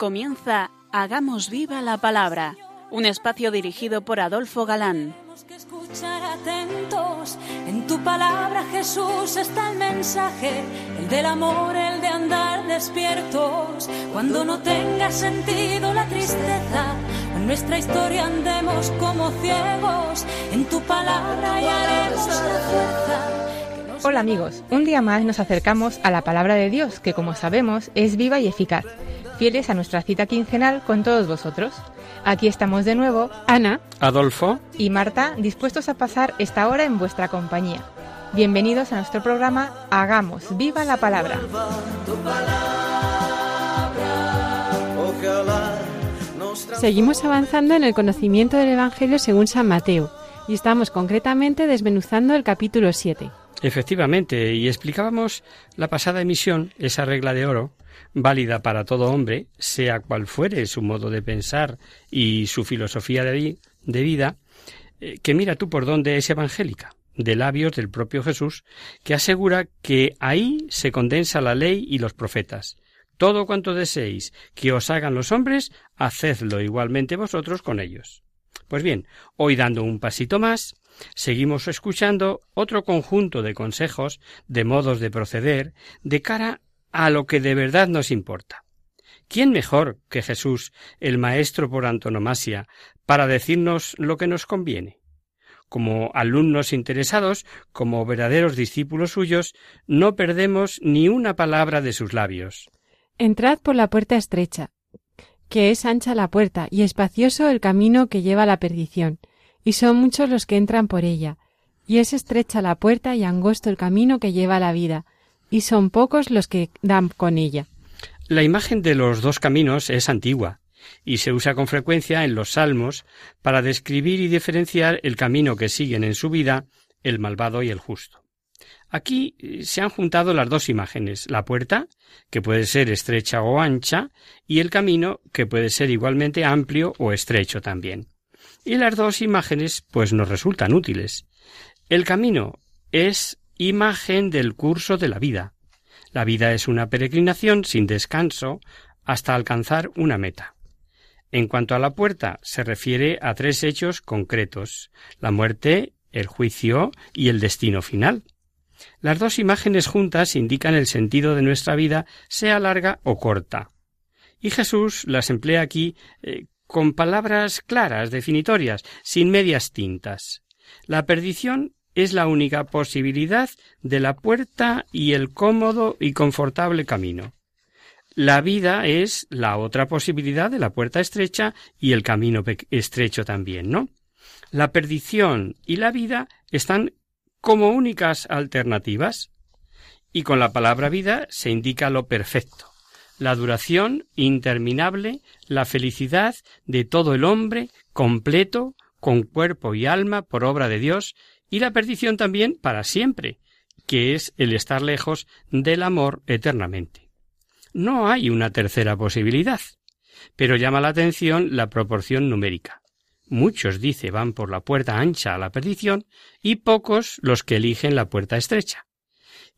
Comienza Hagamos viva la palabra, un espacio dirigido por Adolfo Galán. Tenemos que escuchar atentos. En tu palabra, Jesús, está el mensaje, el del amor, el de andar despiertos. Cuando no tenga sentido la tristeza, en nuestra historia andemos como ciegos. En tu palabra hallaremos la fuerza. Hola amigos, un día más nos acercamos a la palabra de Dios, que como sabemos es viva y eficaz, fieles a nuestra cita quincenal con todos vosotros. Aquí estamos de nuevo, Ana Adolfo, y Marta, dispuestos a pasar esta hora en vuestra compañía. Bienvenidos a nuestro programa Hagamos viva la palabra. Seguimos avanzando en el conocimiento del Evangelio según San Mateo y estamos concretamente desmenuzando el capítulo 7. Efectivamente, y explicábamos la pasada emisión esa regla de oro, válida para todo hombre, sea cual fuere su modo de pensar y su filosofía de, vi- de vida, eh, que mira tú por dónde es evangélica, de labios del propio Jesús, que asegura que ahí se condensa la ley y los profetas. Todo cuanto deseéis que os hagan los hombres, hacedlo igualmente vosotros con ellos. Pues bien, hoy dando un pasito más, seguimos escuchando otro conjunto de consejos, de modos de proceder, de cara a lo que de verdad nos importa. ¿Quién mejor que Jesús, el Maestro por antonomasia, para decirnos lo que nos conviene? Como alumnos interesados, como verdaderos discípulos suyos, no perdemos ni una palabra de sus labios. Entrad por la puerta estrecha, que es ancha la puerta y espacioso el camino que lleva a la perdición, y son muchos los que entran por ella, y es estrecha la puerta y angosto el camino que lleva a la vida, y son pocos los que dan con ella. La imagen de los dos caminos es antigua y se usa con frecuencia en los salmos para describir y diferenciar el camino que siguen en su vida el malvado y el justo. Aquí eh, se han juntado las dos imágenes, la puerta, que puede ser estrecha o ancha, y el camino, que puede ser igualmente amplio o estrecho también. Y las dos imágenes pues nos resultan útiles. El camino es imagen del curso de la vida. La vida es una peregrinación sin descanso hasta alcanzar una meta. En cuanto a la puerta, se refiere a tres hechos concretos la muerte, el juicio y el destino final. Las dos imágenes juntas indican el sentido de nuestra vida, sea larga o corta. Y Jesús las emplea aquí eh, con palabras claras, definitorias, sin medias tintas. La perdición es la única posibilidad de la puerta y el cómodo y confortable camino. La vida es la otra posibilidad de la puerta estrecha y el camino estrecho también, ¿no? La perdición y la vida están como únicas alternativas. Y con la palabra vida se indica lo perfecto, la duración interminable, la felicidad de todo el hombre completo, con cuerpo y alma por obra de Dios, y la perdición también para siempre, que es el estar lejos del amor eternamente. No hay una tercera posibilidad, pero llama la atención la proporción numérica. Muchos, dice, van por la puerta ancha a la perdición y pocos los que eligen la puerta estrecha.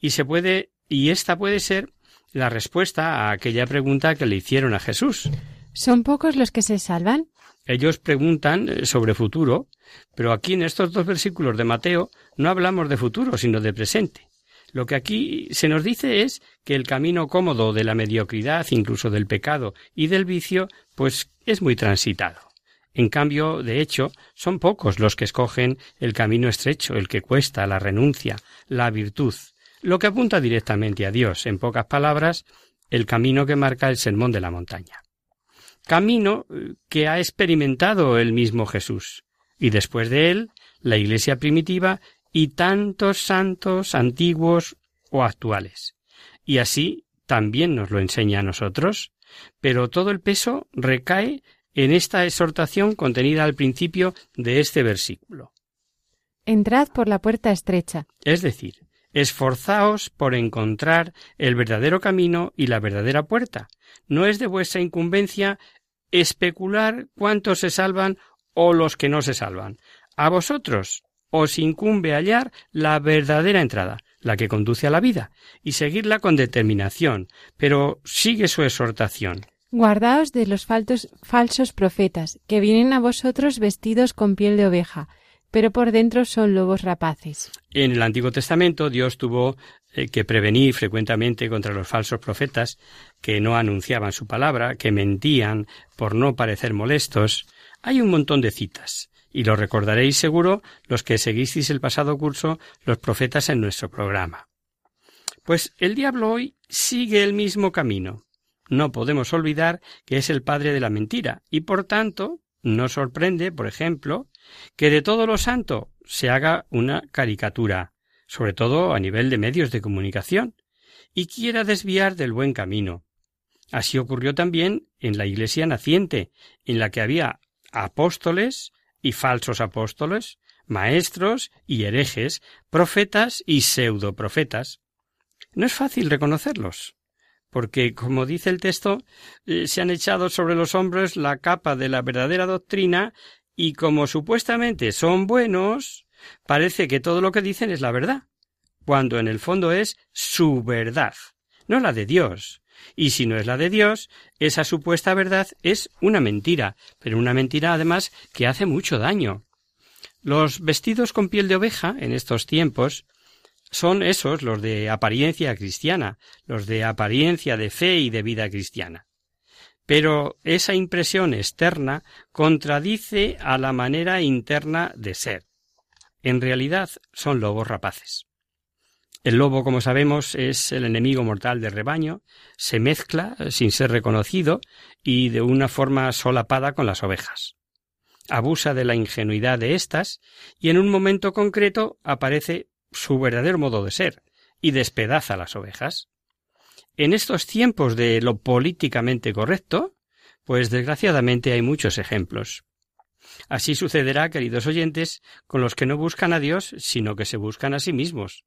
Y se puede, y esta puede ser la respuesta a aquella pregunta que le hicieron a Jesús. ¿Son pocos los que se salvan? Ellos preguntan eh, sobre futuro, pero aquí en estos dos versículos de Mateo no hablamos de futuro, sino de presente. Lo que aquí se nos dice es que el camino cómodo de la mediocridad, incluso del pecado y del vicio, pues es muy transitado. En cambio, de hecho, son pocos los que escogen el camino estrecho, el que cuesta, la renuncia, la virtud, lo que apunta directamente a Dios, en pocas palabras, el camino que marca el sermón de la montaña camino eh, que ha experimentado el mismo Jesús, y después de él, la Iglesia primitiva y tantos santos antiguos o actuales. Y así también nos lo enseña a nosotros, pero todo el peso recae en esta exhortación contenida al principio de este versículo. Entrad por la puerta estrecha. Es decir, esforzaos por encontrar el verdadero camino y la verdadera puerta. No es de vuestra incumbencia especular cuántos se salvan o los que no se salvan. A vosotros os incumbe hallar la verdadera entrada, la que conduce a la vida, y seguirla con determinación, pero sigue su exhortación. Guardaos de los faltos, falsos profetas, que vienen a vosotros vestidos con piel de oveja, pero por dentro son lobos rapaces. En el Antiguo Testamento Dios tuvo eh, que prevenir frecuentemente contra los falsos profetas que no anunciaban su palabra, que mentían por no parecer molestos. Hay un montón de citas, y lo recordaréis seguro los que seguisteis el pasado curso los profetas en nuestro programa. Pues el diablo hoy sigue el mismo camino no podemos olvidar que es el padre de la mentira y por tanto no sorprende, por ejemplo, que de todo lo santo se haga una caricatura, sobre todo a nivel de medios de comunicación, y quiera desviar del buen camino. Así ocurrió también en la Iglesia naciente, en la que había apóstoles y falsos apóstoles, maestros y herejes, profetas y pseudoprofetas. No es fácil reconocerlos porque, como dice el texto, eh, se han echado sobre los hombres la capa de la verdadera doctrina y como supuestamente son buenos, parece que todo lo que dicen es la verdad, cuando en el fondo es su verdad, no la de Dios. Y si no es la de Dios, esa supuesta verdad es una mentira, pero una mentira además que hace mucho daño. Los vestidos con piel de oveja en estos tiempos son esos los de apariencia cristiana, los de apariencia de fe y de vida cristiana. Pero esa impresión externa contradice a la manera interna de ser. En realidad son lobos rapaces. El lobo, como sabemos, es el enemigo mortal del rebaño, se mezcla sin ser reconocido y de una forma solapada con las ovejas. Abusa de la ingenuidad de éstas y en un momento concreto aparece su verdadero modo de ser y despedaza las ovejas. En estos tiempos de lo políticamente correcto, pues desgraciadamente hay muchos ejemplos. Así sucederá, queridos oyentes, con los que no buscan a Dios, sino que se buscan a sí mismos.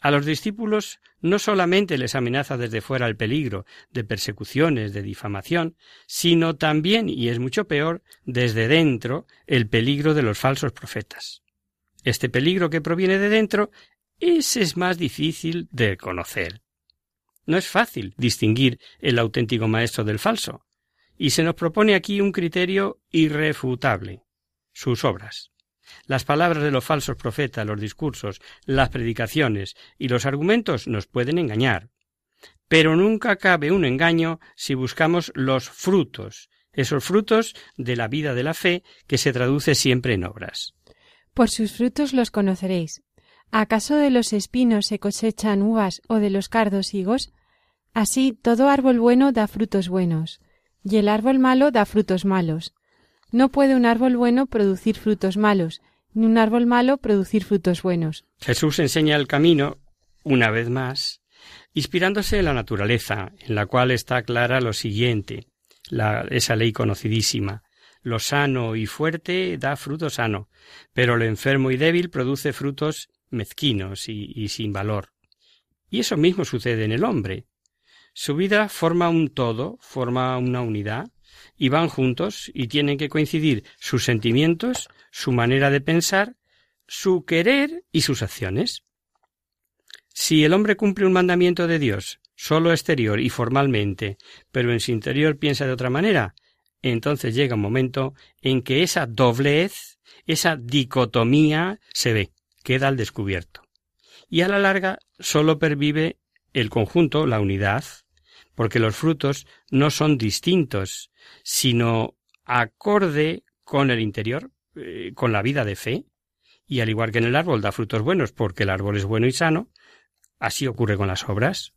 A los discípulos no solamente les amenaza desde fuera el peligro de persecuciones, de difamación, sino también, y es mucho peor, desde dentro, el peligro de los falsos profetas. Este peligro que proviene de dentro, ese es más difícil de conocer. No es fácil distinguir el auténtico maestro del falso, y se nos propone aquí un criterio irrefutable sus obras. Las palabras de los falsos profetas, los discursos, las predicaciones y los argumentos nos pueden engañar. Pero nunca cabe un engaño si buscamos los frutos, esos frutos de la vida de la fe que se traduce siempre en obras. Por sus frutos los conoceréis. ¿Acaso de los espinos se cosechan uvas o de los cardos higos? Así todo árbol bueno da frutos buenos, y el árbol malo da frutos malos. No puede un árbol bueno producir frutos malos, ni un árbol malo producir frutos buenos. Jesús enseña el camino, una vez más, inspirándose en la naturaleza, en la cual está clara lo siguiente, esa ley conocidísima. Lo sano y fuerte da fruto sano, pero lo enfermo y débil produce frutos mezquinos y, sin valor. Y eso mismo sucede en el hombre. Su vida forma un todo, forma una unidad, y van juntos y tienen que coincidir sus sentimientos, su manera de pensar, su querer y sus acciones. Si el hombre cumple un mandamiento de Dios, solo exterior y formalmente, pero en su interior piensa de otra manera, entonces llega un momento en que esa doblez, esa dicotomía se ve, queda al descubierto. Y a la larga sólo pervive el conjunto, la unidad, porque los frutos no son distintos, sino acorde con el interior, eh, con la vida de fe, y al igual que en el árbol da frutos buenos porque el árbol es bueno y sano, así ocurre con las obras.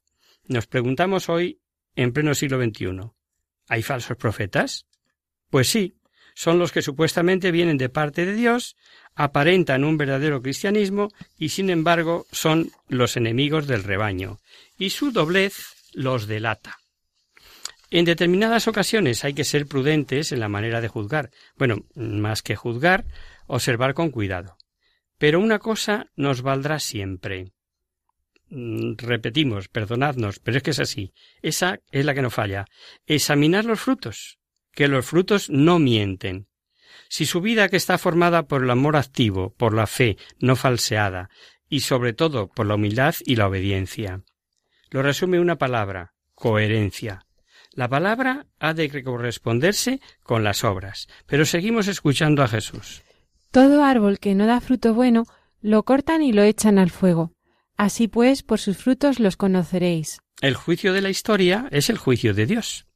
Nos preguntamos hoy, en pleno siglo XXI, ¿hay falsos profetas? Pues sí, son los que supuestamente vienen de parte de Dios, aparentan un verdadero cristianismo y sin embargo son los enemigos del rebaño, y su doblez los delata. En determinadas ocasiones hay que ser prudentes en la manera de juzgar. Bueno, más que juzgar, observar con cuidado. Pero una cosa nos valdrá siempre. Mm, repetimos, perdonadnos, pero es que es así. Esa es la que no falla. Examinar los frutos que los frutos no mienten. Si su vida que está formada por el amor activo, por la fe no falseada, y sobre todo por la humildad y la obediencia. Lo resume una palabra coherencia. La palabra ha de corresponderse con las obras, pero seguimos escuchando a Jesús. Todo árbol que no da fruto bueno, lo cortan y lo echan al fuego. Así pues, por sus frutos los conoceréis. El juicio de la historia es el juicio de Dios.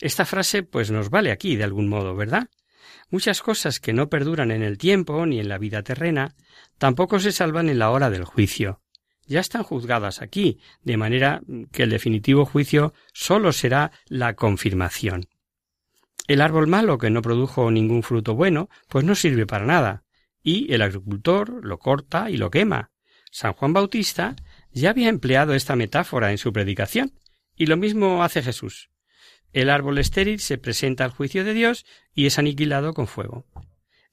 Esta frase pues nos vale aquí de algún modo, ¿verdad? Muchas cosas que no perduran en el tiempo ni en la vida terrena tampoco se salvan en la hora del juicio. Ya están juzgadas aquí, de manera que el definitivo juicio sólo será la confirmación. El árbol malo que no produjo ningún fruto bueno, pues no sirve para nada, y el agricultor lo corta y lo quema. San Juan Bautista ya había empleado esta metáfora en su predicación, y lo mismo hace Jesús. El árbol estéril se presenta al juicio de Dios y es aniquilado con fuego.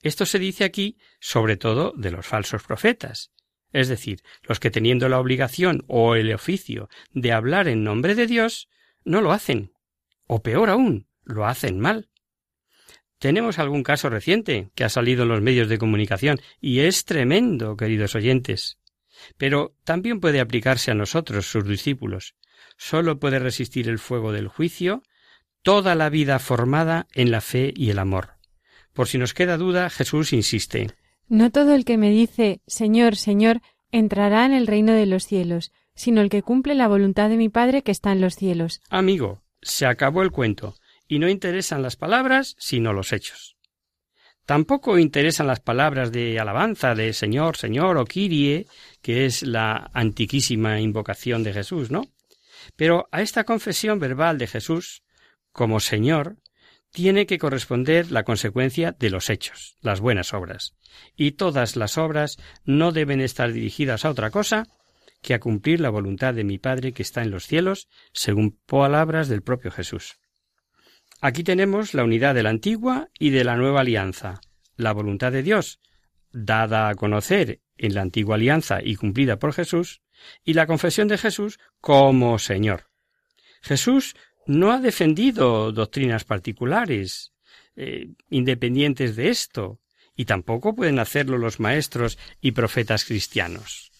Esto se dice aquí sobre todo de los falsos profetas, es decir, los que teniendo la obligación o el oficio de hablar en nombre de Dios, no lo hacen, o peor aún, lo hacen mal. Tenemos algún caso reciente que ha salido en los medios de comunicación y es tremendo, queridos oyentes. Pero también puede aplicarse a nosotros, sus discípulos. Sólo puede resistir el fuego del juicio toda la vida formada en la fe y el amor. Por si nos queda duda, Jesús insiste. No todo el que me dice Señor, Señor, entrará en el reino de los cielos, sino el que cumple la voluntad de mi Padre que está en los cielos. Amigo, se acabó el cuento y no interesan las palabras sino los hechos. Tampoco interesan las palabras de alabanza de Señor, Señor o Kyrie, que es la antiquísima invocación de Jesús, ¿no? Pero a esta confesión verbal de Jesús, como Señor, tiene que corresponder la consecuencia de los hechos, las buenas obras. Y todas las obras no deben estar dirigidas a otra cosa que a cumplir la voluntad de mi Padre que está en los cielos, según palabras del propio Jesús. Aquí tenemos la unidad de la antigua y de la nueva alianza, la voluntad de Dios, dada a conocer en la antigua alianza y cumplida por Jesús, y la confesión de Jesús como Señor. Jesús no ha defendido doctrinas particulares, eh, independientes de esto, y tampoco pueden hacerlo los maestros y profetas cristianos,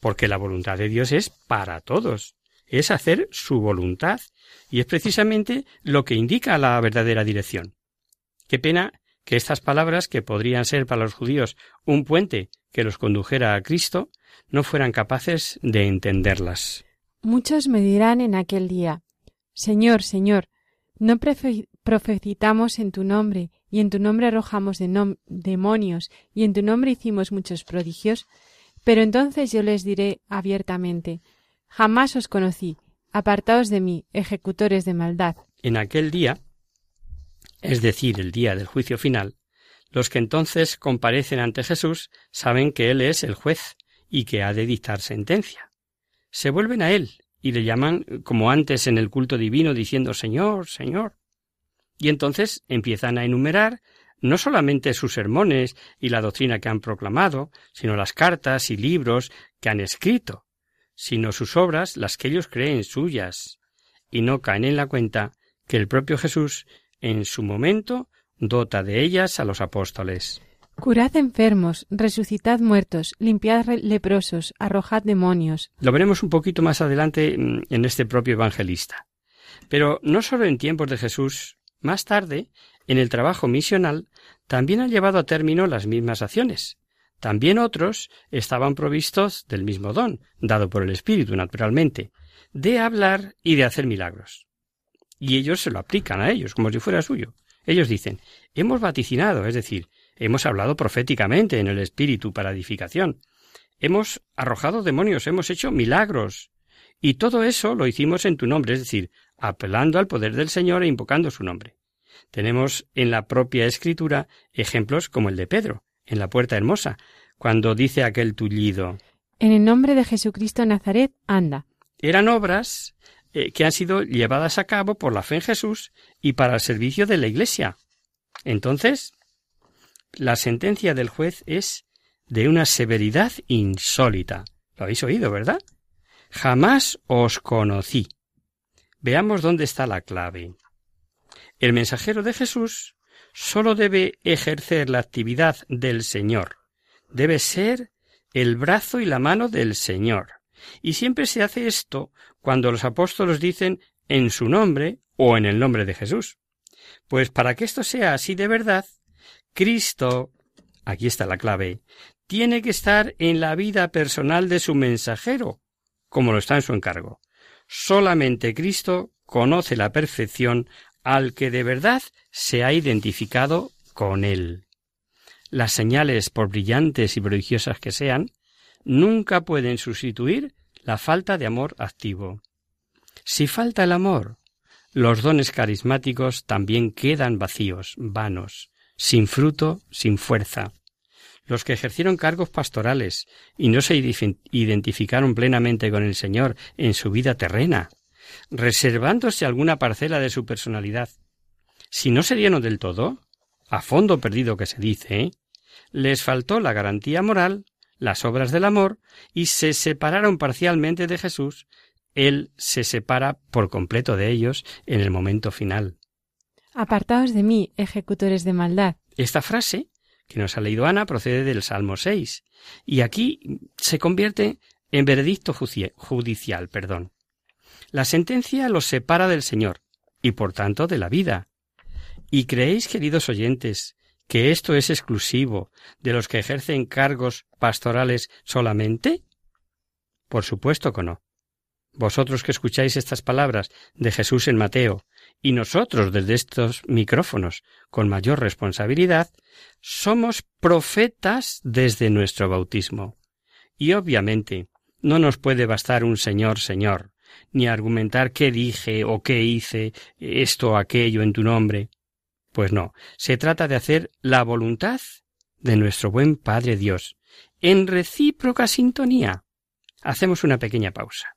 porque la voluntad de Dios es para todos, es hacer su voluntad, y es precisamente lo que indica la verdadera dirección. Qué pena que estas palabras, que podrían ser para los judíos un puente que los condujera a Cristo, no fueran capaces de entenderlas. Muchos me dirán en aquel día Señor, Señor, ¿no profetizamos en tu nombre, y en tu nombre arrojamos demonios, y en tu nombre hicimos muchos prodigios? Pero entonces yo les diré abiertamente Jamás os conocí. Apartaos de mí, ejecutores de maldad. En aquel día, es decir, el día del juicio final, los que entonces comparecen ante Jesús saben que Él es el juez y que ha de dictar sentencia. Se vuelven a Él y le llaman como antes en el culto divino diciendo Señor, Señor. Y entonces empiezan a enumerar no solamente sus sermones y la doctrina que han proclamado, sino las cartas y libros que han escrito, sino sus obras las que ellos creen suyas, y no caen en la cuenta que el propio Jesús, en su momento, dota de ellas a los apóstoles. Curad enfermos, resucitad muertos, limpiad leprosos, arrojad demonios. Lo veremos un poquito más adelante mm, en este propio evangelista. Pero no solo en tiempos de Jesús, más tarde, en el trabajo misional, también ha llevado a término las mismas acciones, también otros estaban provistos del mismo don, dado por el Espíritu, naturalmente, de hablar y de hacer milagros. Y ellos se lo aplican a ellos, como si fuera suyo. Ellos dicen, hemos vaticinado, es decir, hemos hablado proféticamente en el Espíritu para edificación, hemos arrojado demonios, hemos hecho milagros. Y todo eso lo hicimos en tu nombre, es decir, apelando al poder del Señor e invocando su nombre. Tenemos en la propia Escritura ejemplos como el de Pedro, en la puerta hermosa, cuando dice aquel tullido En el nombre de Jesucristo Nazaret, anda. Eran obras eh, que han sido llevadas a cabo por la fe en Jesús y para el servicio de la Iglesia. Entonces, la sentencia del juez es de una severidad insólita. Lo habéis oído, ¿verdad? Jamás os conocí. Veamos dónde está la clave. El mensajero de Jesús sólo debe ejercer la actividad del Señor. Debe ser el brazo y la mano del Señor. Y siempre se hace esto cuando los apóstoles dicen en su nombre o en el nombre de Jesús. Pues para que esto sea así de verdad, Cristo, aquí está la clave, tiene que estar en la vida personal de su mensajero, como lo está en su encargo. Solamente Cristo conoce la perfección al que de verdad se ha identificado con él. Las señales, por brillantes y prodigiosas que sean, nunca pueden sustituir la falta de amor activo. Si falta el amor, los dones carismáticos también quedan vacíos, vanos, sin fruto, sin fuerza. Los que ejercieron cargos pastorales y no se identificaron plenamente con el Señor en su vida terrena, reservándose alguna parcela de su personalidad, si no se dieron del todo, a fondo perdido que se dice, les faltó la garantía moral, las obras del amor, y se separaron parcialmente de Jesús, Él se separa por completo de ellos en el momento final. Apartaos de mí, ejecutores de maldad. Esta frase, que nos ha leído Ana, procede del Salmo 6, y aquí se convierte en veredicto judicial, perdón. La sentencia los separa del Señor, y por tanto de la vida. ¿Y creéis, queridos oyentes, que esto es exclusivo de los que ejercen cargos pastorales solamente? Por supuesto que no. Vosotros que escucháis estas palabras de Jesús en Mateo, y nosotros desde estos micrófonos con mayor responsabilidad, somos profetas desde nuestro bautismo. Y obviamente no nos puede bastar un Señor, Señor, ni argumentar qué dije o qué hice esto o aquello en tu nombre. Pues no, se trata de hacer la voluntad de nuestro buen Padre Dios, en recíproca sintonía. Hacemos una pequeña pausa.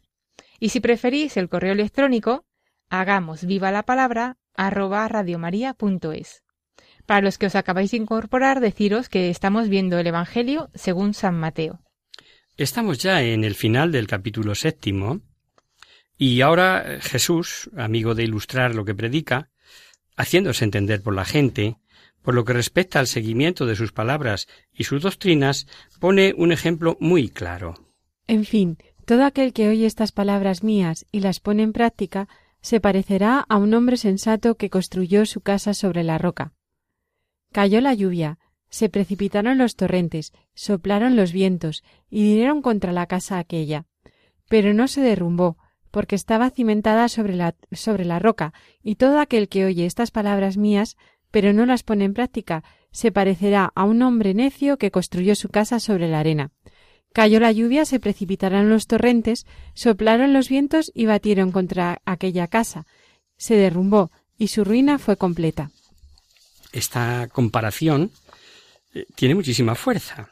y si preferís el correo electrónico, hagamos viva la palabra arroba radiomaria.es. Para los que os acabáis de incorporar, deciros que estamos viendo el Evangelio según San Mateo. Estamos ya en el final del capítulo séptimo y ahora Jesús, amigo de ilustrar lo que predica, haciéndose entender por la gente, por lo que respecta al seguimiento de sus palabras y sus doctrinas, pone un ejemplo muy claro. En fin, todo aquel que oye estas palabras mías y las pone en práctica se parecerá a un hombre sensato que construyó su casa sobre la roca. Cayó la lluvia, se precipitaron los torrentes, soplaron los vientos y vinieron contra la casa aquella. Pero no se derrumbó, porque estaba cimentada sobre la, sobre la roca, y todo aquel que oye estas palabras mías, pero no las pone en práctica, se parecerá a un hombre necio que construyó su casa sobre la arena. Cayó la lluvia, se precipitaron los torrentes, soplaron los vientos y batieron contra aquella casa. Se derrumbó y su ruina fue completa. Esta comparación eh, tiene muchísima fuerza,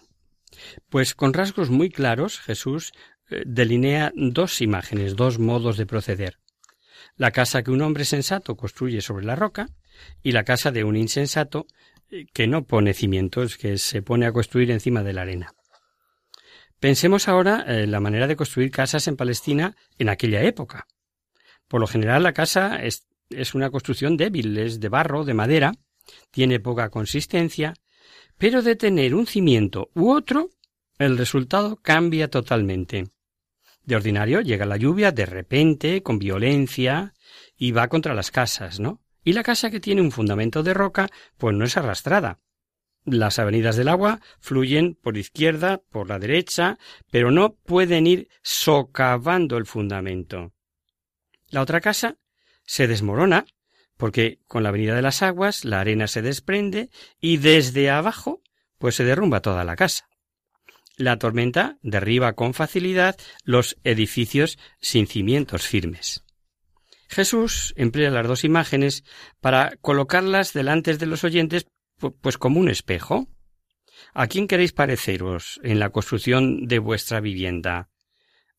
pues con rasgos muy claros Jesús eh, delinea dos imágenes, dos modos de proceder. La casa que un hombre sensato construye sobre la roca y la casa de un insensato eh, que no pone cimientos, que se pone a construir encima de la arena. Pensemos ahora en la manera de construir casas en Palestina en aquella época. Por lo general la casa es, es una construcción débil, es de barro, de madera, tiene poca consistencia, pero de tener un cimiento u otro, el resultado cambia totalmente. De ordinario llega la lluvia de repente, con violencia, y va contra las casas, ¿no? Y la casa que tiene un fundamento de roca, pues no es arrastrada, las avenidas del agua fluyen por izquierda, por la derecha, pero no pueden ir socavando el fundamento. La otra casa se desmorona porque con la avenida de las aguas la arena se desprende y desde abajo pues se derrumba toda la casa. La tormenta derriba con facilidad los edificios sin cimientos firmes. Jesús emplea las dos imágenes para colocarlas delante de los oyentes pues como un espejo. ¿A quién queréis pareceros en la construcción de vuestra vivienda?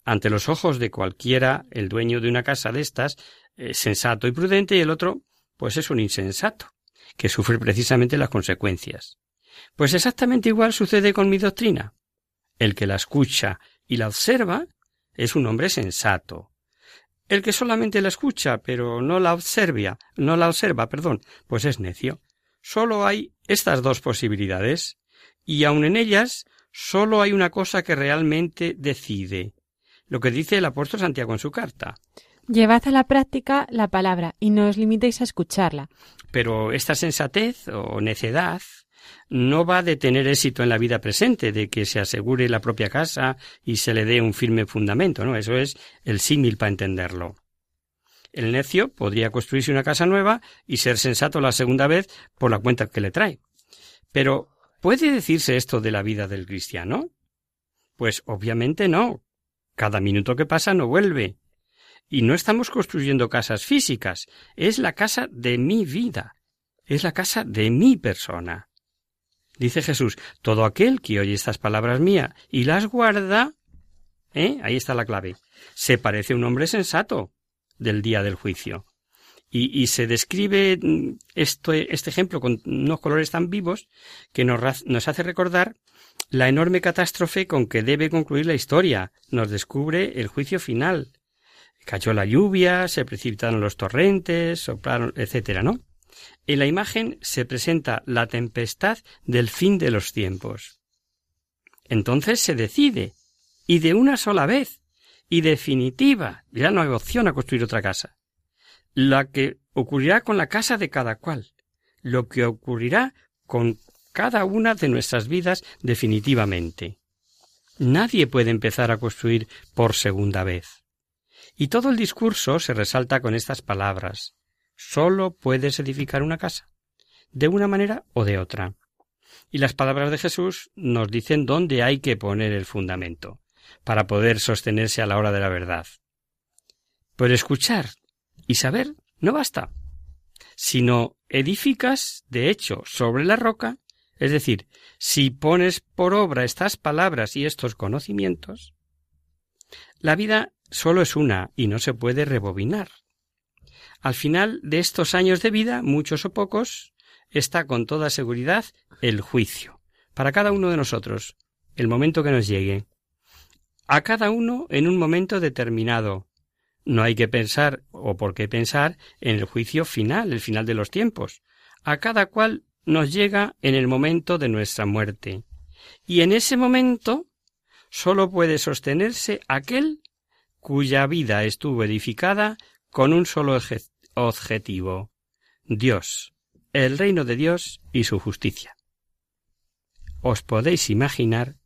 Ante los ojos de cualquiera, el dueño de una casa de estas es sensato y prudente y el otro, pues es un insensato, que sufre precisamente las consecuencias. Pues exactamente igual sucede con mi doctrina. El que la escucha y la observa es un hombre sensato. El que solamente la escucha pero no la observa, no la observa, perdón, pues es necio. Solo hay estas dos posibilidades, y aun en ellas solo hay una cosa que realmente decide, lo que dice el apóstol Santiago en su carta. Llevad a la práctica la palabra y no os limitéis a escucharla. Pero esta sensatez o necedad no va de tener éxito en la vida presente, de que se asegure la propia casa y se le dé un firme fundamento, ¿no? Eso es el símil para entenderlo. El necio podría construirse una casa nueva y ser sensato la segunda vez por la cuenta que le trae. Pero, ¿puede decirse esto de la vida del cristiano? Pues obviamente no. Cada minuto que pasa no vuelve. Y no estamos construyendo casas físicas, es la casa de mi vida, es la casa de mi persona. Dice Jesús, todo aquel que oye estas palabras mías y las guarda, ¿eh? Ahí está la clave. Se parece a un hombre sensato, del día del juicio. Y, se describe mm, este, este ejemplo con unos colores tan vivos que nos, nos hace recordar la enorme catástrofe con que debe concluir la historia. Nos descubre el juicio final. Cayó la lluvia, se precipitaron los torrentes, soplaron, etcétera, ¿no? En la imagen se presenta la tempestad del fin de los tiempos. Entonces se decide, y de una sola vez, y definitiva. Ya no hay opción a construir otra casa. La que ocurrirá con la casa de cada cual. Lo que ocurrirá con cada una de nuestras vidas definitivamente. Nadie puede empezar a construir por segunda vez. Y todo el discurso se resalta con estas palabras. Solo puedes edificar una casa, de una manera o de otra. Y las palabras de Jesús nos dicen dónde hay que poner el fundamento, para poder sostenerse a la hora de la verdad. Pero escuchar y saber no basta, sino edificas, de hecho, sobre la roca, es decir, si pones por obra estas palabras y estos conocimientos, la vida solo es una y no se puede rebobinar. Al final de estos años de vida, muchos o pocos, está con toda seguridad el juicio. Para cada uno de nosotros, el momento que nos llegue. A cada uno en un momento determinado. No hay que pensar, o por qué pensar, en el juicio final, el final de los tiempos. A cada cual nos llega en el momento de nuestra muerte. Y en ese momento sólo puede sostenerse aquel cuya vida estuvo edificada con un solo objetivo Dios, el reino de Dios y su justicia. Os podéis imaginar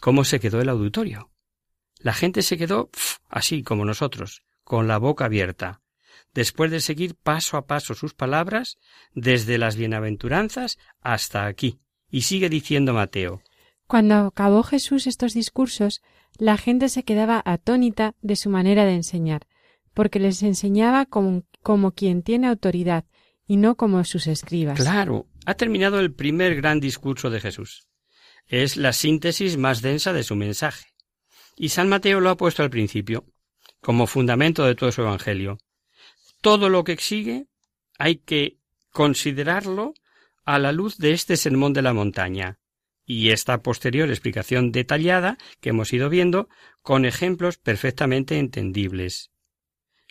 cómo se quedó el auditorio. La gente se quedó así como nosotros, con la boca abierta, después de seguir paso a paso sus palabras, desde las bienaventuranzas hasta aquí. Y sigue diciendo Mateo. Cuando acabó Jesús estos discursos, la gente se quedaba atónita de su manera de enseñar, porque les enseñaba como, como quien tiene autoridad y no como sus escribas. Claro, ha terminado el primer gran discurso de Jesús. Es la síntesis más densa de su mensaje. Y San Mateo lo ha puesto al principio, como fundamento de todo su Evangelio. Todo lo que sigue hay que considerarlo a la luz de este sermón de la montaña y esta posterior explicación detallada que hemos ido viendo con ejemplos perfectamente entendibles.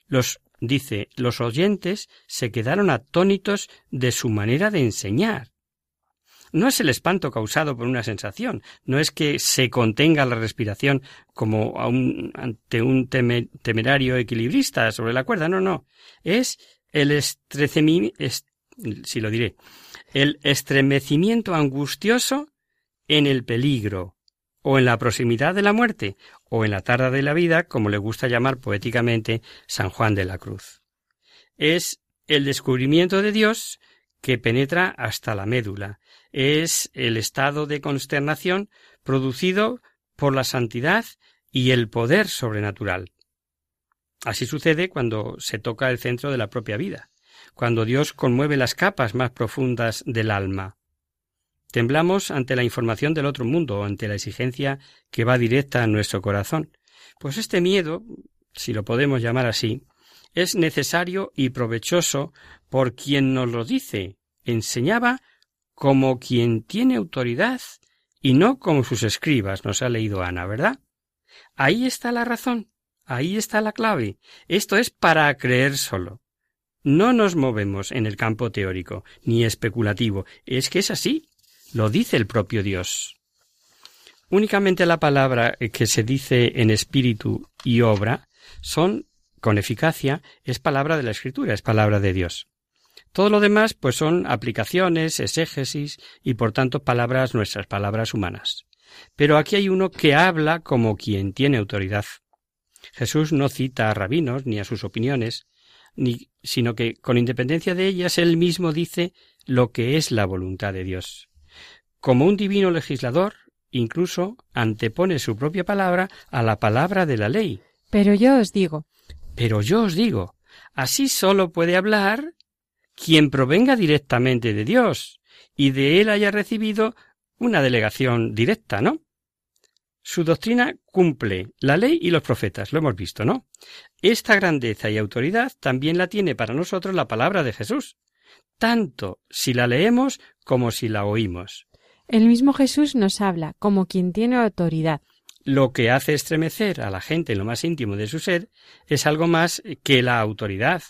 Los dice los oyentes se quedaron atónitos de su manera de enseñar. No es el espanto causado por una sensación, no es que se contenga la respiración como ante un temerario equilibrista sobre la cuerda, no, no. Es el estrecimiento, si lo diré, el estremecimiento angustioso en el peligro, o en la proximidad de la muerte, o en la tarda de la vida, como le gusta llamar poéticamente San Juan de la Cruz. Es el descubrimiento de Dios que penetra hasta la médula. Es el estado de consternación producido por la santidad y el poder sobrenatural. Así sucede cuando se toca el centro de la propia vida, cuando Dios conmueve las capas más profundas del alma. Temblamos ante la información del otro mundo, ante la exigencia que va directa a nuestro corazón. Pues este miedo, si lo podemos llamar así, es necesario y provechoso por quien nos lo dice. Enseñaba como quien tiene autoridad y no como sus escribas, nos ha leído Ana, ¿verdad? Ahí está la razón, ahí está la clave. Esto es para creer solo. No nos movemos en el campo teórico ni especulativo, es que es así. Lo dice el propio Dios. Únicamente la palabra que se dice en espíritu y obra son, con eficacia, es palabra de la Escritura, es palabra de Dios. Todo lo demás, pues son aplicaciones, exégesis y por tanto palabras nuestras, palabras humanas. Pero aquí hay uno que habla como quien tiene autoridad. Jesús no cita a rabinos ni a sus opiniones, ni, sino que, con independencia de ellas, él mismo dice lo que es la voluntad de Dios. Como un divino legislador, incluso antepone su propia palabra a la palabra de la ley. Pero yo os digo. Pero yo os digo. Así sólo puede hablar quien provenga directamente de Dios y de él haya recibido una delegación directa, ¿no? Su doctrina cumple la ley y los profetas, lo hemos visto, ¿no? Esta grandeza y autoridad también la tiene para nosotros la palabra de Jesús, tanto si la leemos como si la oímos. El mismo Jesús nos habla como quien tiene autoridad. Lo que hace estremecer a la gente en lo más íntimo de su ser es algo más que la autoridad.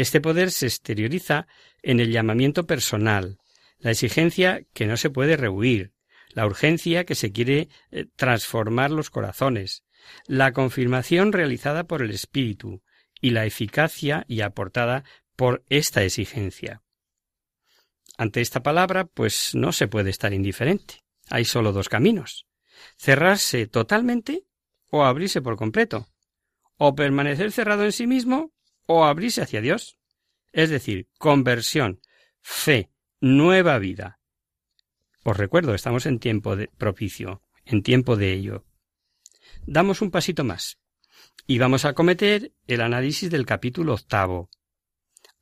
Este poder se exterioriza en el llamamiento personal, la exigencia que no se puede rehuir, la urgencia que se quiere eh, transformar los corazones, la confirmación realizada por el Espíritu y la eficacia y aportada por esta exigencia. Ante esta palabra, pues no se puede estar indiferente. Hay solo dos caminos. Cerrarse totalmente o abrirse por completo. o permanecer cerrado en sí mismo o abrirse hacia Dios. Es decir, conversión, fe, nueva vida. Os recuerdo, estamos en tiempo de propicio, en tiempo de ello. Damos un pasito más y vamos a cometer el análisis del capítulo octavo.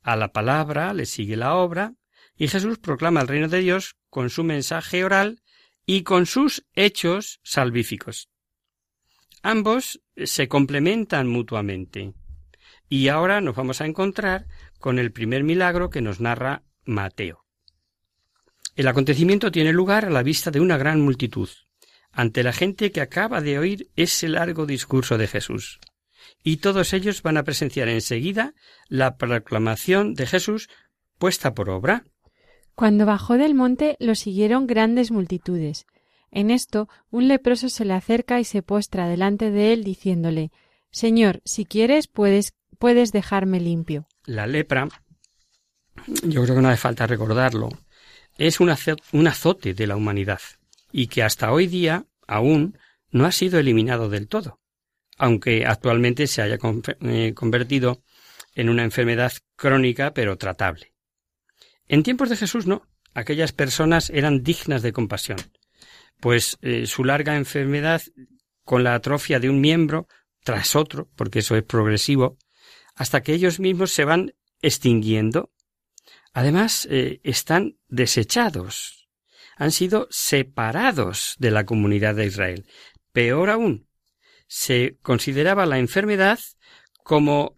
A la palabra le sigue la obra y Jesús proclama el reino de Dios con su mensaje oral y con sus hechos salvíficos. Ambos se complementan mutuamente. Y ahora nos vamos a encontrar con el primer milagro que nos narra Mateo. El acontecimiento tiene lugar a la vista de una gran multitud, ante la gente que acaba de oír ese largo discurso de Jesús. Y todos ellos van a presenciar enseguida la proclamación de Jesús puesta por obra. Cuando bajó del monte lo siguieron grandes multitudes. En esto un leproso se le acerca y se postra delante de él diciéndole Señor, si quieres puedes puedes dejarme limpio. La lepra, yo creo que no hace falta recordarlo, es un, azote de la humanidad y que hasta hoy día aún no ha sido eliminado del todo, aunque actualmente se haya eh, convertido en una enfermedad crónica pero tratable. En tiempos de Jesús no, aquellas personas eran dignas de compasión, pues eh, su larga enfermedad con la atrofia de un miembro tras otro, porque eso es progresivo, hasta que ellos mismos se van extinguiendo Además, eh, están desechados, han sido separados de la comunidad de Israel. Peor aún, se consideraba la enfermedad como,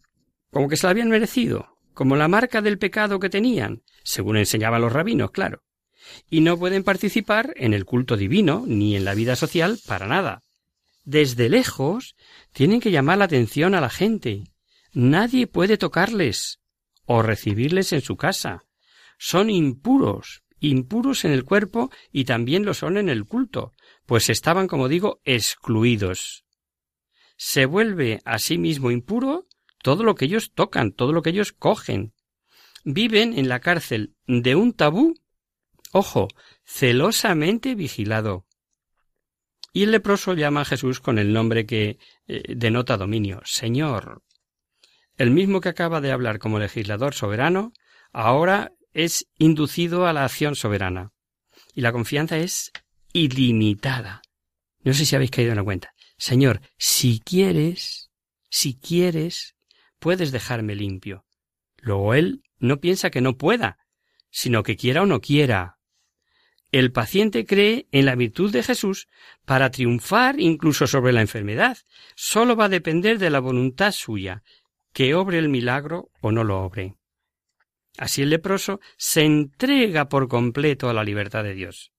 como que se la habían merecido, como la marca del pecado que tenían, según enseñaban los rabinos, claro. Y no pueden participar en el culto divino ni en la vida social para nada. Desde lejos tienen que llamar la atención a la gente. Nadie puede tocarles, o recibirles en su casa. Son impuros, impuros en el cuerpo y también lo son en el culto, pues estaban, como digo, excluidos. Se vuelve a sí mismo impuro todo lo que ellos tocan, todo lo que ellos cogen. Viven en la cárcel de un tabú, ojo, celosamente vigilado. Y el leproso llama a Jesús con el nombre que eh, denota dominio, Señor. El mismo que acaba de hablar como legislador soberano, ahora es inducido a la acción soberana. Y la confianza es ilimitada. No sé si habéis caído en la cuenta. Señor, si quieres, si quieres, puedes dejarme limpio. Luego él no piensa que no pueda, sino que quiera o no quiera. El paciente cree en la virtud de Jesús para triunfar incluso sobre la enfermedad. Solo va a depender de la voluntad suya, que obre el milagro o no lo obre. Así el leproso se entrega por completo a la libertad de Dios.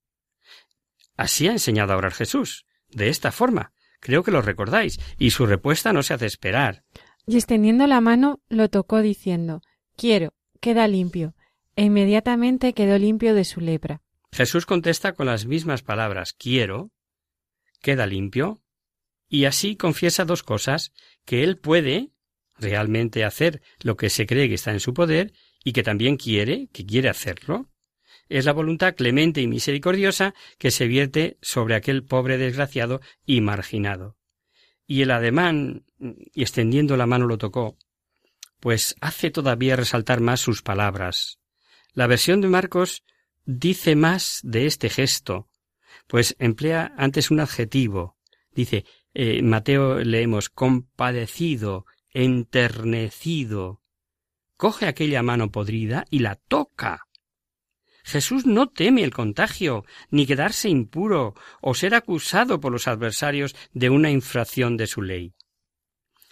Así ha enseñado a orar Jesús, de esta forma. Creo que lo recordáis, y su respuesta no se hace esperar. Y extendiendo la mano lo tocó diciendo Quiero, queda limpio. E inmediatamente quedó limpio de su lepra. Jesús contesta con las mismas palabras Quiero, queda limpio, y así confiesa dos cosas que él puede realmente hacer lo que se cree que está en su poder y que también quiere, que quiere hacerlo. Es la voluntad clemente y misericordiosa que se vierte sobre aquel pobre desgraciado y marginado. Y el ademán, y extendiendo la mano lo tocó, pues hace todavía resaltar más sus palabras. La versión de Marcos dice más de este gesto, pues emplea antes un adjetivo. Dice, eh, Mateo leemos compadecido, enternecido. Coge aquella mano podrida y la toca. Jesús no teme el contagio, ni quedarse impuro, o ser acusado por los adversarios de una infracción de su ley.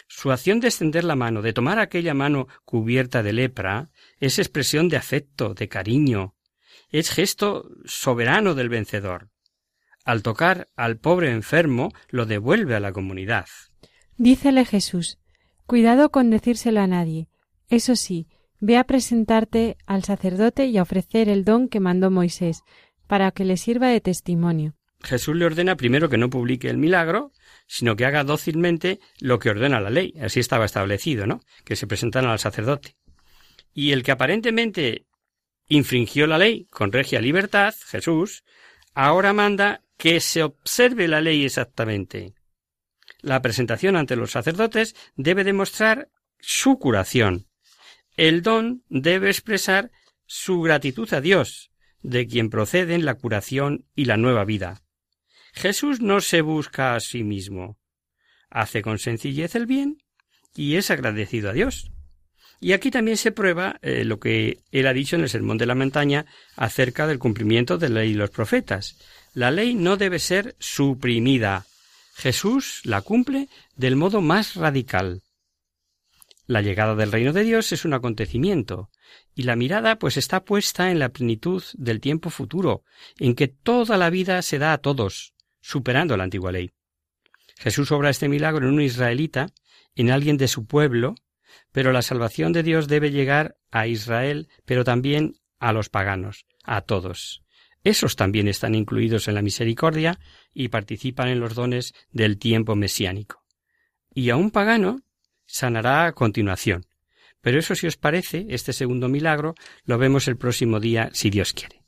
Su acción de extender la mano, de tomar aquella mano cubierta de lepra, es expresión de afecto, de cariño, es gesto soberano del vencedor. Al tocar al pobre enfermo, lo devuelve a la comunidad. Dícele Jesús Cuidado con decírselo a nadie. Eso sí, ve a presentarte al sacerdote y a ofrecer el don que mandó Moisés, para que le sirva de testimonio. Jesús le ordena primero que no publique el milagro, sino que haga dócilmente lo que ordena la ley. Así estaba establecido, ¿no? Que se presentaran al sacerdote. Y el que aparentemente infringió la ley con regia libertad, Jesús, ahora manda que se observe la ley exactamente. La presentación ante los sacerdotes debe demostrar su curación. El don debe expresar su gratitud a Dios, de quien proceden la curación y la nueva vida. Jesús no se busca a sí mismo. Hace con sencillez el bien y es agradecido a Dios. Y aquí también se prueba eh, lo que él ha dicho en el Sermón de la Montaña acerca del cumplimiento de la ley y los profetas. La ley no debe ser suprimida. Jesús la cumple del modo más radical. La llegada del reino de Dios es un acontecimiento, y la mirada pues está puesta en la plenitud del tiempo futuro, en que toda la vida se da a todos, superando la antigua ley. Jesús obra este milagro en un israelita, en alguien de su pueblo, pero la salvación de Dios debe llegar a Israel, pero también a los paganos, a todos. Esos también están incluidos en la misericordia y participan en los dones del tiempo mesiánico. Y a un pagano sanará a continuación. Pero eso, si os parece, este segundo milagro lo vemos el próximo día, si Dios quiere.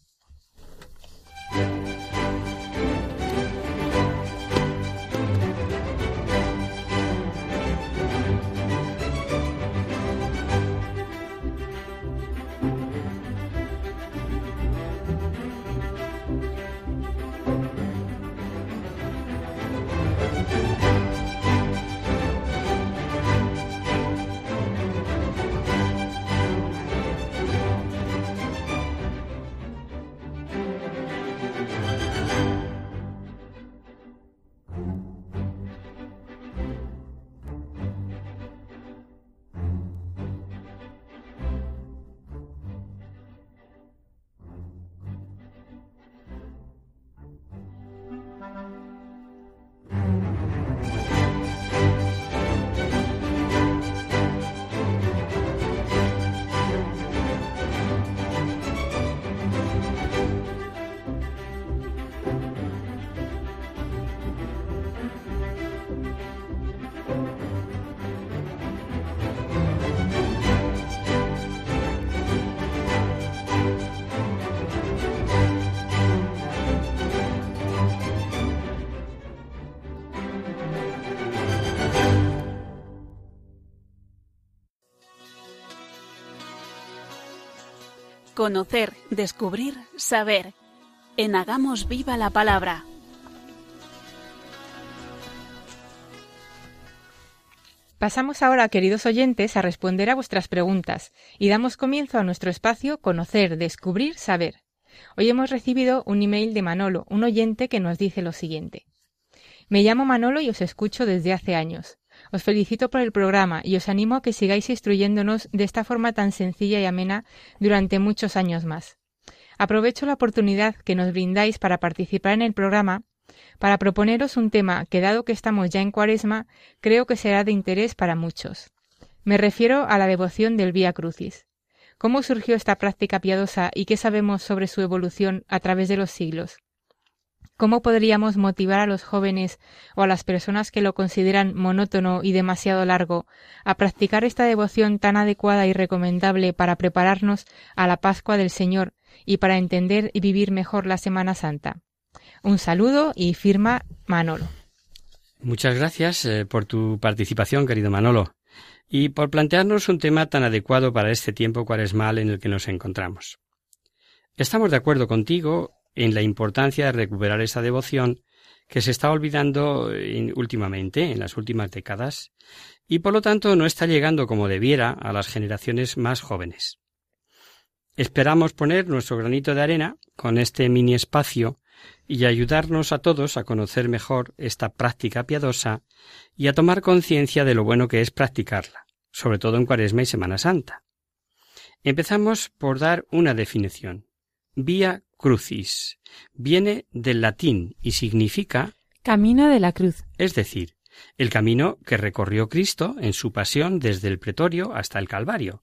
Conocer, descubrir, saber. En Hagamos Viva la Palabra. Pasamos ahora, queridos oyentes, a responder a vuestras preguntas y damos comienzo a nuestro espacio Conocer, Descubrir, Saber. Hoy hemos recibido un email de Manolo, un oyente que nos dice lo siguiente. Me llamo Manolo y os escucho desde hace años. Os felicito por el programa y os animo a que sigáis instruyéndonos de esta forma tan sencilla y amena durante muchos años más. Aprovecho la oportunidad que nos brindáis para participar en el programa para proponeros un tema que, dado que estamos ya en cuaresma, creo que será de interés para muchos. Me refiero a la devoción del Vía Crucis. ¿Cómo surgió esta práctica piadosa y qué sabemos sobre su evolución a través de los siglos? ¿Cómo podríamos motivar a los jóvenes o a las personas que lo consideran monótono y demasiado largo a practicar esta devoción tan adecuada y recomendable para prepararnos a la Pascua del Señor y para entender y vivir mejor la Semana Santa? Un saludo y firma Manolo. Muchas gracias eh, por tu participación, querido Manolo, y por plantearnos un tema tan adecuado para este tiempo cuaresmal en el que nos encontramos. Estamos de acuerdo contigo en la importancia de recuperar esa devoción que se está olvidando últimamente, en las últimas décadas, y por lo tanto no está llegando como debiera a las generaciones más jóvenes. Esperamos poner nuestro granito de arena con este mini espacio y ayudarnos a todos a conocer mejor esta práctica piadosa y a tomar conciencia de lo bueno que es practicarla, sobre todo en Cuaresma y Semana Santa. Empezamos por dar una definición. Vía crucis. Viene del latín y significa Camino de la cruz. Es decir, el camino que recorrió Cristo en su pasión desde el pretorio hasta el Calvario.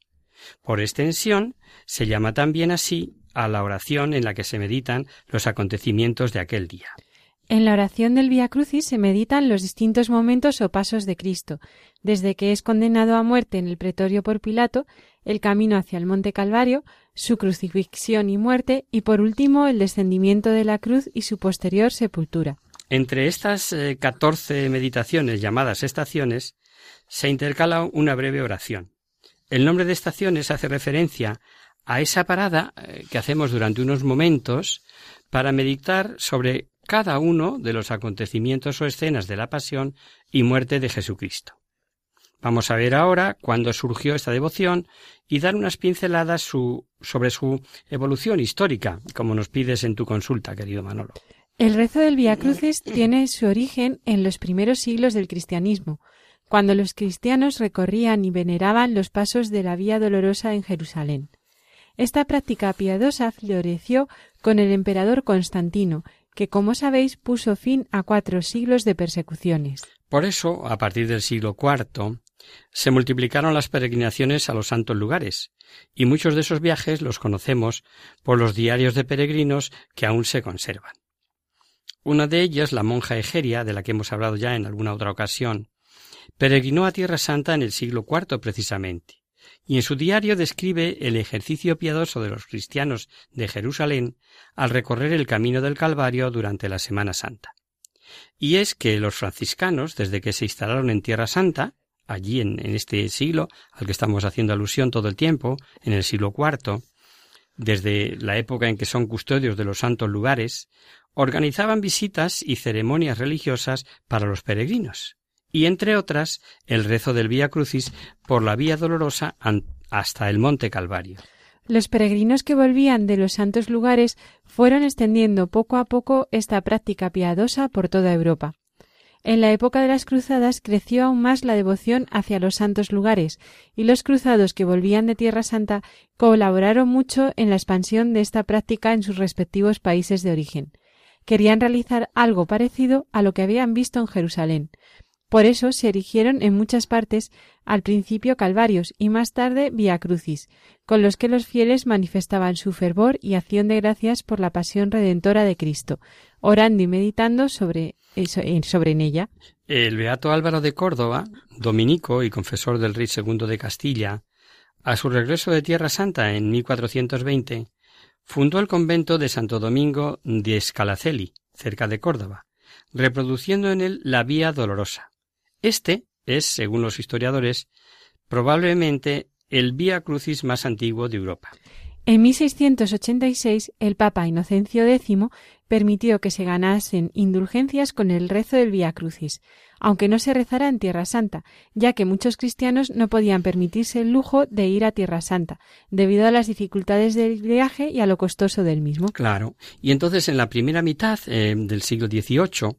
Por extensión, se llama también así a la oración en la que se meditan los acontecimientos de aquel día. En la oración del Via Crucis se meditan los distintos momentos o pasos de Cristo, desde que es condenado a muerte en el pretorio por Pilato, el camino hacia el monte Calvario, su crucifixión y muerte, y por último el descendimiento de la cruz y su posterior sepultura. Entre estas eh, catorce meditaciones llamadas estaciones se intercala una breve oración. El nombre de estaciones hace referencia a esa parada eh, que hacemos durante unos momentos para meditar sobre cada uno de los acontecimientos o escenas de la pasión y muerte de Jesucristo. Vamos a ver ahora cuándo surgió esta devoción y dar unas pinceladas sobre su evolución histórica, como nos pides en tu consulta, querido Manolo. El rezo del Via Crucis tiene su origen en los primeros siglos del cristianismo, cuando los cristianos recorrían y veneraban los pasos de la Vía Dolorosa en Jerusalén. Esta práctica piadosa floreció con el emperador Constantino, que, como sabéis, puso fin a cuatro siglos de persecuciones. Por eso, a partir del siglo IV, se multiplicaron las peregrinaciones a los santos lugares, y muchos de esos viajes los conocemos por los diarios de peregrinos que aún se conservan. Una de ellas, la monja Egeria, de la que hemos hablado ya en alguna otra ocasión, peregrinó a Tierra Santa en el siglo IV precisamente, y en su diario describe el ejercicio piadoso de los cristianos de Jerusalén al recorrer el camino del Calvario durante la Semana Santa. Y es que los franciscanos, desde que se instalaron en Tierra Santa, allí en, este siglo al que estamos haciendo alusión todo el tiempo, en el siglo IV, desde la época en que son custodios de los santos lugares, organizaban visitas y ceremonias religiosas para los peregrinos, y entre otras el rezo del Vía Crucis por la Vía Dolorosa hasta el Monte Calvario. Los peregrinos que volvían de los santos lugares fueron extendiendo poco a poco esta práctica piadosa por toda Europa. En la época de las cruzadas creció aún más la devoción hacia los santos lugares, y los cruzados que volvían de Tierra Santa colaboraron mucho en la expansión de esta práctica en sus respectivos países de origen. Querían realizar algo parecido a lo que habían visto en Jerusalén, por eso se erigieron en muchas partes al principio calvarios y más tarde via crucis, con los que los fieles manifestaban su fervor y acción de gracias por la pasión redentora de Cristo, orando y meditando sobre, sobre en ella. El beato Álvaro de Córdoba, dominico y confesor del rey segundo de Castilla, a su regreso de Tierra Santa en 1420, fundó el convento de Santo Domingo de Escalaceli, cerca de Córdoba, reproduciendo en él la Vía Dolorosa este es, según los historiadores, probablemente el Vía Crucis más antiguo de Europa. En 1686 el Papa Inocencio X permitió que se ganasen indulgencias con el rezo del Vía Crucis, aunque no se rezara en Tierra Santa, ya que muchos cristianos no podían permitirse el lujo de ir a Tierra Santa, debido a las dificultades del viaje y a lo costoso del mismo. Claro. Y entonces en la primera mitad eh, del siglo XVIII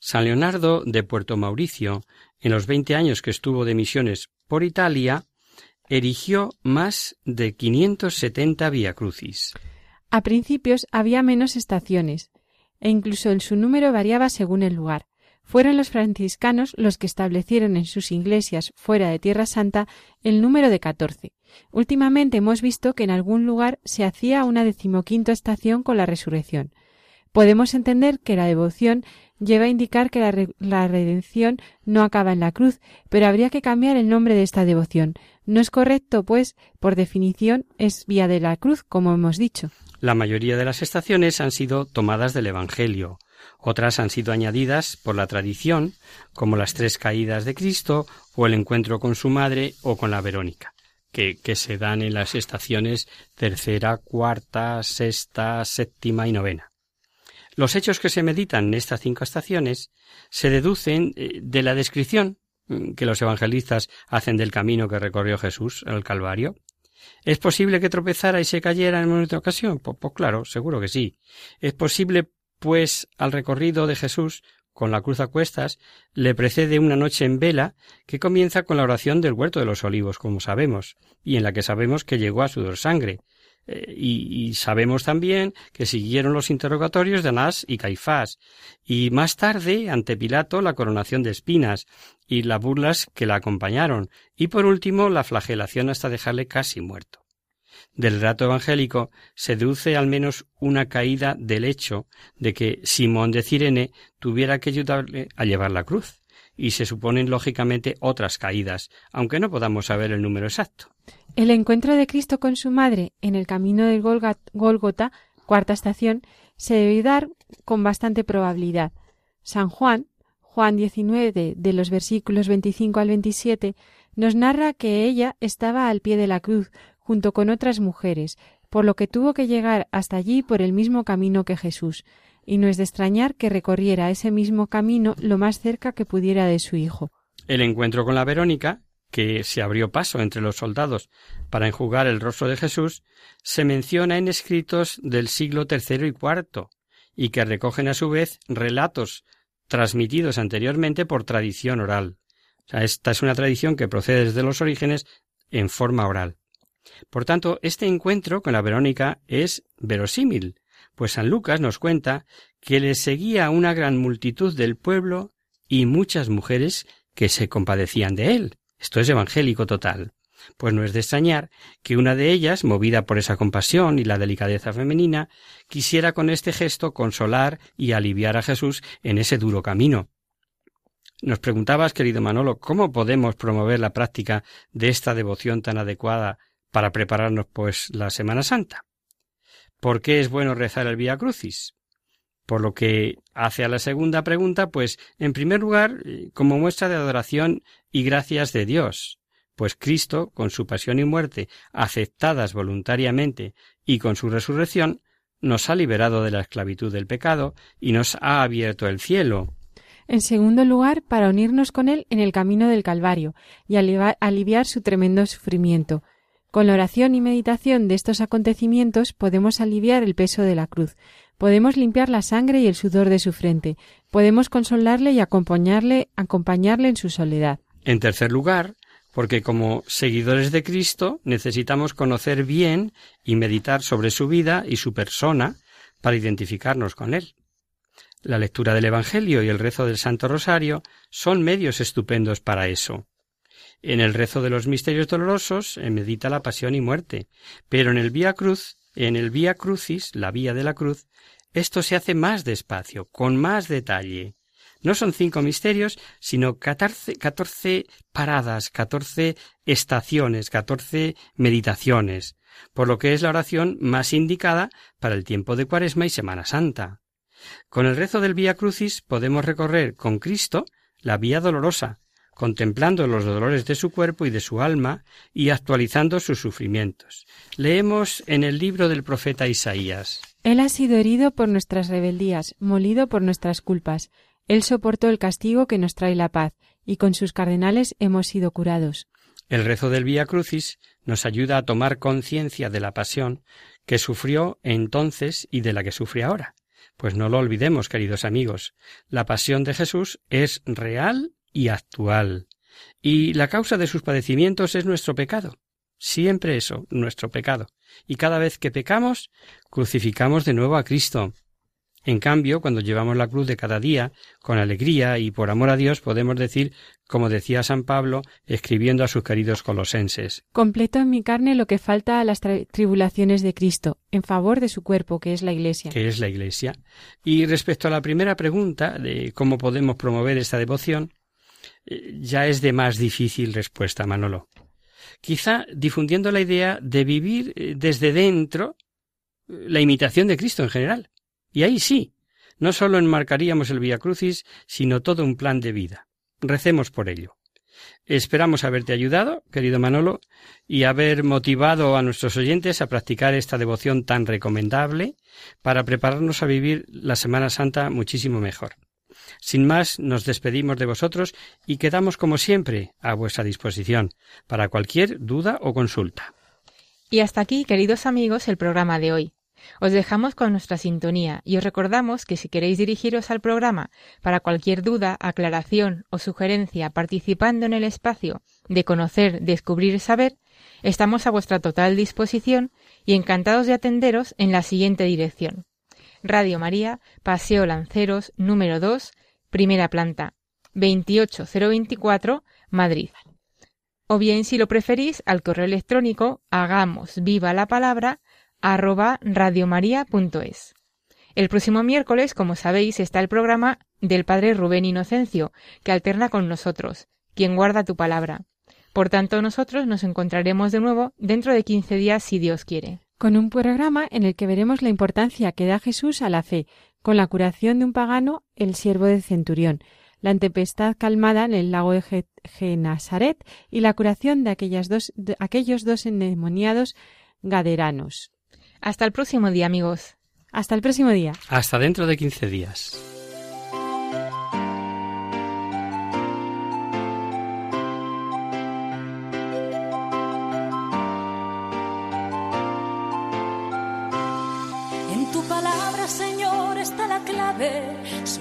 San Leonardo de Puerto Mauricio, en los veinte años que estuvo de misiones por Italia, erigió más de 570 Via Crucis. A principios había menos estaciones, e incluso en su número variaba según el lugar. Fueron los franciscanos los que establecieron en sus iglesias fuera de Tierra Santa el número de catorce. Últimamente hemos visto que en algún lugar se hacía una decimoquinta estación con la resurrección. Podemos entender que la devoción lleva a indicar que la, redención no acaba en la cruz, pero habría que cambiar el nombre de esta devoción. No es correcto, pues, por definición, es vía de la cruz, como hemos dicho. La mayoría de las estaciones han sido tomadas del Evangelio. Otras han sido añadidas por la tradición, como las tres caídas de Cristo o el encuentro con su madre o con la Verónica, que, que se dan en las estaciones tercera, cuarta, sexta, séptima y novena. Los hechos que se meditan en estas cinco estaciones se deducen eh, de la descripción mm, que los evangelistas hacen del camino que recorrió Jesús al Calvario. ¿Es posible que tropezara y se cayera en otra ocasión? Pues, pues, claro, seguro que sí. ¿Es posible, pues, al recorrido de Jesús con la cruz a cuestas, le precede una noche en vela que comienza con la oración del huerto de los olivos, como sabemos, y en la que sabemos que llegó a sudor sangre, eh, y, sabemos también que siguieron los interrogatorios de Anás y Caifás, y más tarde, ante Pilato, la coronación de espinas y las burlas que la acompañaron, y por último, la flagelación hasta dejarle casi muerto. Del relato evangélico se deduce al menos una caída del hecho de que Simón de Cirene tuviera que ayudarle a llevar la cruz, y se suponen lógicamente otras caídas, aunque no podamos saber el número exacto. El encuentro de Cristo con su madre en el camino del Gólgota, cuarta estación, se debe dar con bastante probabilidad. San Juan, Juan 19, de los versículos 25 al 27, nos narra que ella estaba al pie de la cruz, junto con otras mujeres, por lo que tuvo que llegar hasta allí por el mismo camino que Jesús, y no es de extrañar que recorriera ese mismo camino lo más cerca que pudiera de su hijo. El encuentro con la Verónica, que se abrió paso entre los soldados para enjugar el rostro de Jesús, se menciona en escritos del siglo III y IV, y que recogen a su vez relatos transmitidos anteriormente por tradición oral. Esta es una tradición que procede desde los orígenes en forma oral. Por tanto, este encuentro con la Verónica es verosímil, pues San Lucas nos cuenta que le seguía una gran multitud del pueblo y muchas mujeres que se compadecían de él. Esto es evangélico total. Pues no es de extrañar que una de ellas, movida por esa compasión y la delicadeza femenina, quisiera con este gesto consolar y aliviar a Jesús en ese duro camino. Nos preguntabas, querido Manolo, cómo podemos promover la práctica de esta devoción tan adecuada para prepararnos, pues, la Semana Santa. ¿Por qué es bueno rezar el Vía Crucis? Por lo que hace a la segunda pregunta, pues, en primer lugar, eh, como muestra de adoración y gracias de Dios, pues Cristo, con su pasión y muerte, aceptadas voluntariamente, y con su resurrección, nos ha liberado de la esclavitud del pecado y nos ha abierto el cielo. En segundo lugar, para unirnos con Él en el camino del Calvario y aliviar su tremendo sufrimiento. Con la oración y meditación de estos acontecimientos podemos aliviar el peso de la cruz, podemos limpiar la sangre y el sudor de su frente, podemos consolarle y acompañarle, acompañarle en su soledad. En tercer lugar, porque como seguidores de Cristo necesitamos conocer bien y meditar sobre su vida y su persona para identificarnos con Él. La lectura del Evangelio y el rezo del Santo Rosario son medios estupendos para eso. En el rezo de los misterios dolorosos se medita la pasión y muerte, pero en el Vía Cruz, en el Vía Crucis, la vía de la cruz, esto se hace más despacio, con más detalle. No son cinco misterios, sino catorce, catorce paradas, catorce estaciones, catorce meditaciones, por lo que es la oración más indicada para el tiempo de Cuaresma y Semana Santa. Con el rezo del Vía Crucis podemos recorrer con Cristo la vía dolorosa, contemplando los dolores de su cuerpo y de su alma y actualizando sus sufrimientos. Leemos en el libro del profeta Isaías. Él ha sido herido por nuestras rebeldías, molido por nuestras culpas. Él soportó el castigo que nos trae la paz, y con sus cardenales hemos sido curados. El rezo del Vía Crucis nos ayuda a tomar conciencia de la pasión que sufrió entonces y de la que sufre ahora. Pues no lo olvidemos, queridos amigos, la pasión de Jesús es real y actual. Y la causa de sus padecimientos es nuestro pecado. Siempre eso, nuestro pecado. Y cada vez que pecamos, crucificamos de nuevo a Cristo. En cambio, cuando llevamos la cruz de cada día, con alegría y por amor a Dios, podemos decir, como decía San Pablo, escribiendo a sus queridos colosenses. Completo en mi carne lo que falta a las tribulaciones de Cristo, en favor de su cuerpo, que es la Iglesia. Que es la Iglesia. Y respecto a la primera pregunta de cómo podemos promover esta devoción, ya es de más difícil respuesta, Manolo. Quizá difundiendo la idea de vivir eh, desde dentro eh, la imitación de Cristo en general. Y ahí sí, no solo enmarcaríamos el Via Crucis, sino todo un plan de vida. Recemos por ello. Esperamos haberte ayudado, querido Manolo, y haber motivado a nuestros oyentes a practicar esta devoción tan recomendable para prepararnos a vivir la Semana Santa muchísimo mejor. Sin más, nos despedimos de vosotros y quedamos como siempre a vuestra disposición para cualquier duda o consulta. Y hasta aquí, queridos amigos, el programa de hoy. Os dejamos con nuestra sintonía y os recordamos que si queréis dirigiros al programa para cualquier duda, aclaración o sugerencia participando en el espacio de conocer, descubrir saber, estamos a vuestra total disposición y encantados de atenderos en la siguiente dirección. Radio María, Paseo Lanceros, número 2, primera planta, 28024, Madrid. O bien, si lo preferís, al correo electrónico hagamos viva la palabra arroba radiomaria.es. El próximo miércoles, como sabéis, está el programa del Padre Rubén Inocencio, que alterna con nosotros, quien guarda tu palabra. Por tanto, nosotros nos encontraremos de nuevo dentro de quince días, si Dios quiere. Con un programa en el que veremos la importancia que da Jesús a la fe, con la curación de un pagano, el siervo del centurión, la tempestad calmada en el lago de Genazaret y la curación de, aquellas dos, de aquellos dos endemoniados gaderanos. Hasta el próximo día, amigos. Hasta el próximo día. Hasta dentro de 15 días.